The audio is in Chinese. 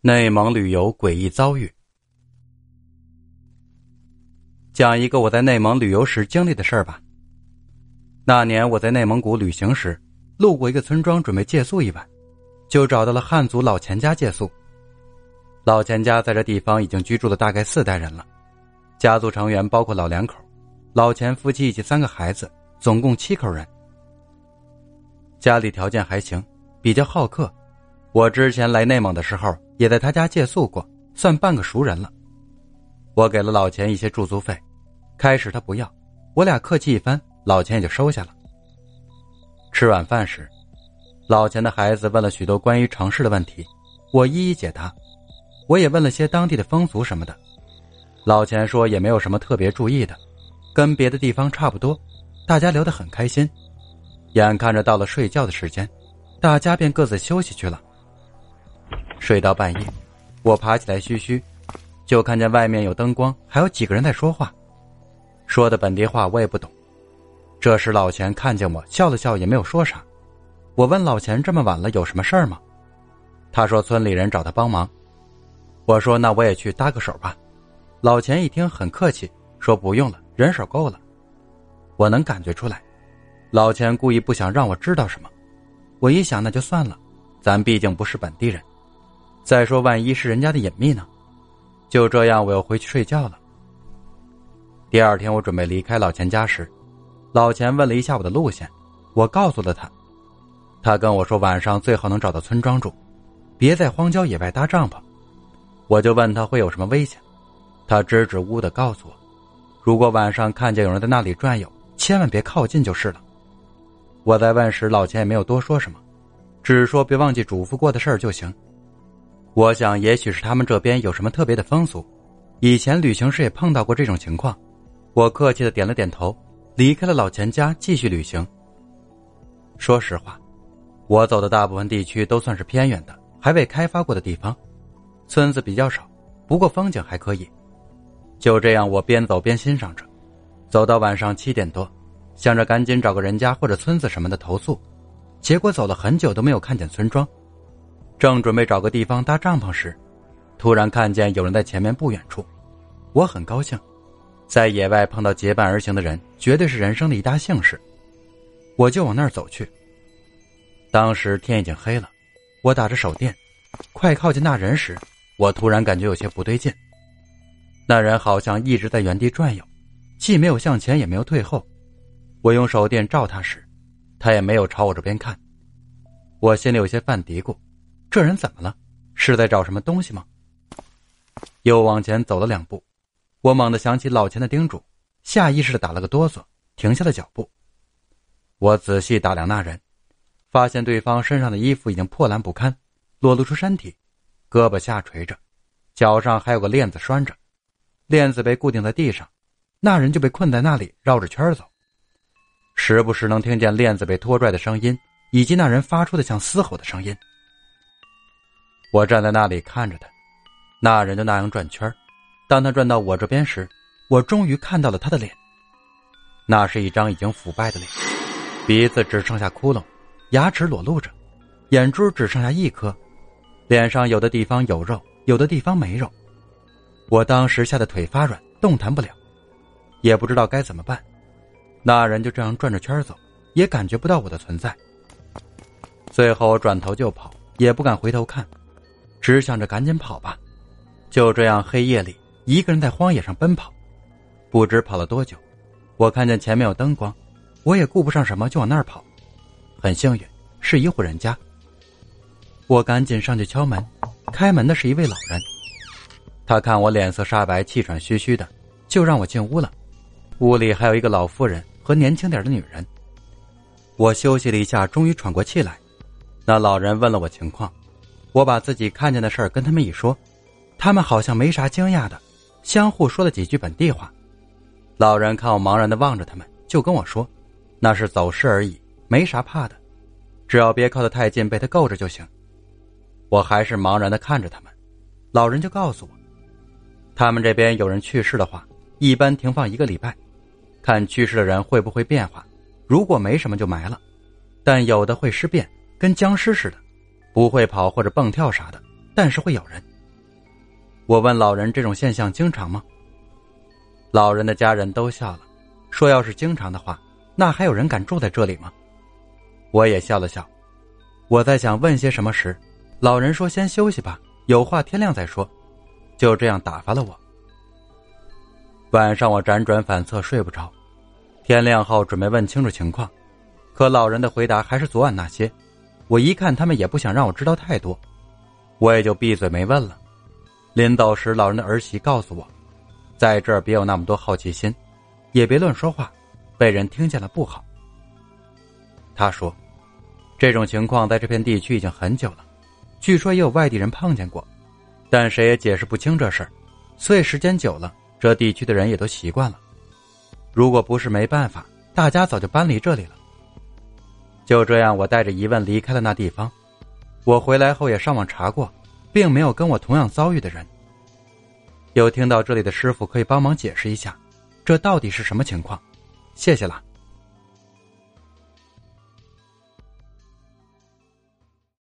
内蒙旅游诡异遭遇，讲一个我在内蒙旅游时经历的事儿吧。那年我在内蒙古旅行时，路过一个村庄，准备借宿一晚，就找到了汉族老钱家借宿。老钱家在这地方已经居住了大概四代人了，家族成员包括老两口，老钱夫妻以及三个孩子，总共七口人。家里条件还行，比较好客。我之前来内蒙的时候。也在他家借宿过，算半个熟人了。我给了老钱一些住宿费，开始他不要，我俩客气一番，老钱也就收下了。吃晚饭时，老钱的孩子问了许多关于城市的问题，我一一解答。我也问了些当地的风俗什么的，老钱说也没有什么特别注意的，跟别的地方差不多。大家聊得很开心，眼看着到了睡觉的时间，大家便各自休息去了。睡到半夜，我爬起来嘘嘘，就看见外面有灯光，还有几个人在说话，说的本地话我也不懂。这时老钱看见我，笑了笑，也没有说啥。我问老钱这么晚了有什么事儿吗？他说村里人找他帮忙。我说那我也去搭个手吧。老钱一听很客气，说不用了，人手够了。我能感觉出来，老钱故意不想让我知道什么。我一想那就算了，咱毕竟不是本地人。再说，万一是人家的隐秘呢？就这样，我又回去睡觉了。第二天，我准备离开老钱家时，老钱问了一下我的路线，我告诉了他。他跟我说，晚上最好能找到村庄住，别在荒郊野外搭帐篷。我就问他会有什么危险，他支支吾吾的告诉我，如果晚上看见有人在那里转悠，千万别靠近就是了。我在问时，老钱也没有多说什么，只说别忘记嘱咐过的事儿就行。我想，也许是他们这边有什么特别的风俗，以前旅行时也碰到过这种情况。我客气的点了点头，离开了老钱家，继续旅行。说实话，我走的大部分地区都算是偏远的，还未开发过的地方，村子比较少，不过风景还可以。就这样，我边走边欣赏着，走到晚上七点多，想着赶紧找个人家或者村子什么的投宿，结果走了很久都没有看见村庄。正准备找个地方搭帐篷时，突然看见有人在前面不远处，我很高兴，在野外碰到结伴而行的人，绝对是人生的一大幸事。我就往那儿走去。当时天已经黑了，我打着手电，快靠近那人时，我突然感觉有些不对劲。那人好像一直在原地转悠，既没有向前，也没有退后。我用手电照他时，他也没有朝我这边看。我心里有些犯嘀咕。这人怎么了？是在找什么东西吗？又往前走了两步，我猛地想起老钱的叮嘱，下意识的打了个哆嗦，停下了脚步。我仔细打量那人，发现对方身上的衣服已经破烂不堪，裸露出身体，胳膊下垂着，脚上还有个链子拴着，链子被固定在地上，那人就被困在那里，绕着圈走，时不时能听见链子被拖拽的声音，以及那人发出的像嘶吼的声音。我站在那里看着他，那人就那样转圈当他转到我这边时，我终于看到了他的脸。那是一张已经腐败的脸，鼻子只剩下窟窿，牙齿裸露着，眼珠只剩下一颗，脸上有的地方有肉，有的地方没肉。我当时吓得腿发软，动弹不了，也不知道该怎么办。那人就这样转着圈走，也感觉不到我的存在。最后转头就跑，也不敢回头看。只想着赶紧跑吧，就这样黑夜里一个人在荒野上奔跑，不知跑了多久，我看见前面有灯光，我也顾不上什么就往那儿跑，很幸运是一户人家，我赶紧上去敲门，开门的是一位老人，他看我脸色煞白，气喘吁吁的，就让我进屋了，屋里还有一个老妇人和年轻点的女人，我休息了一下，终于喘过气来，那老人问了我情况。我把自己看见的事儿跟他们一说，他们好像没啥惊讶的，相互说了几句本地话。老人看我茫然的望着他们，就跟我说：“那是走失而已，没啥怕的，只要别靠得太近，被他够着就行。”我还是茫然的看着他们，老人就告诉我，他们这边有人去世的话，一般停放一个礼拜，看去世的人会不会变化，如果没什么就埋了，但有的会尸变，跟僵尸似的。不会跑或者蹦跳啥的，但是会咬人。我问老人：“这种现象经常吗？”老人的家人都笑了，说：“要是经常的话，那还有人敢住在这里吗？”我也笑了笑。我在想问些什么时，老人说：“先休息吧，有话天亮再说。”就这样打发了我。晚上我辗转反侧睡不着，天亮后准备问清楚情况，可老人的回答还是昨晚那些。我一看他们也不想让我知道太多，我也就闭嘴没问了。临走时，老人的儿媳告诉我，在这儿别有那么多好奇心，也别乱说话，被人听见了不好。他说，这种情况在这片地区已经很久了，据说也有外地人碰见过，但谁也解释不清这事儿，所以时间久了，这地区的人也都习惯了。如果不是没办法，大家早就搬离这里了。就这样，我带着疑问离开了那地方。我回来后也上网查过。并没有跟我同样遭遇的人。有听到这里的师傅可以帮忙解释一下，这到底是什么情况？谢谢了。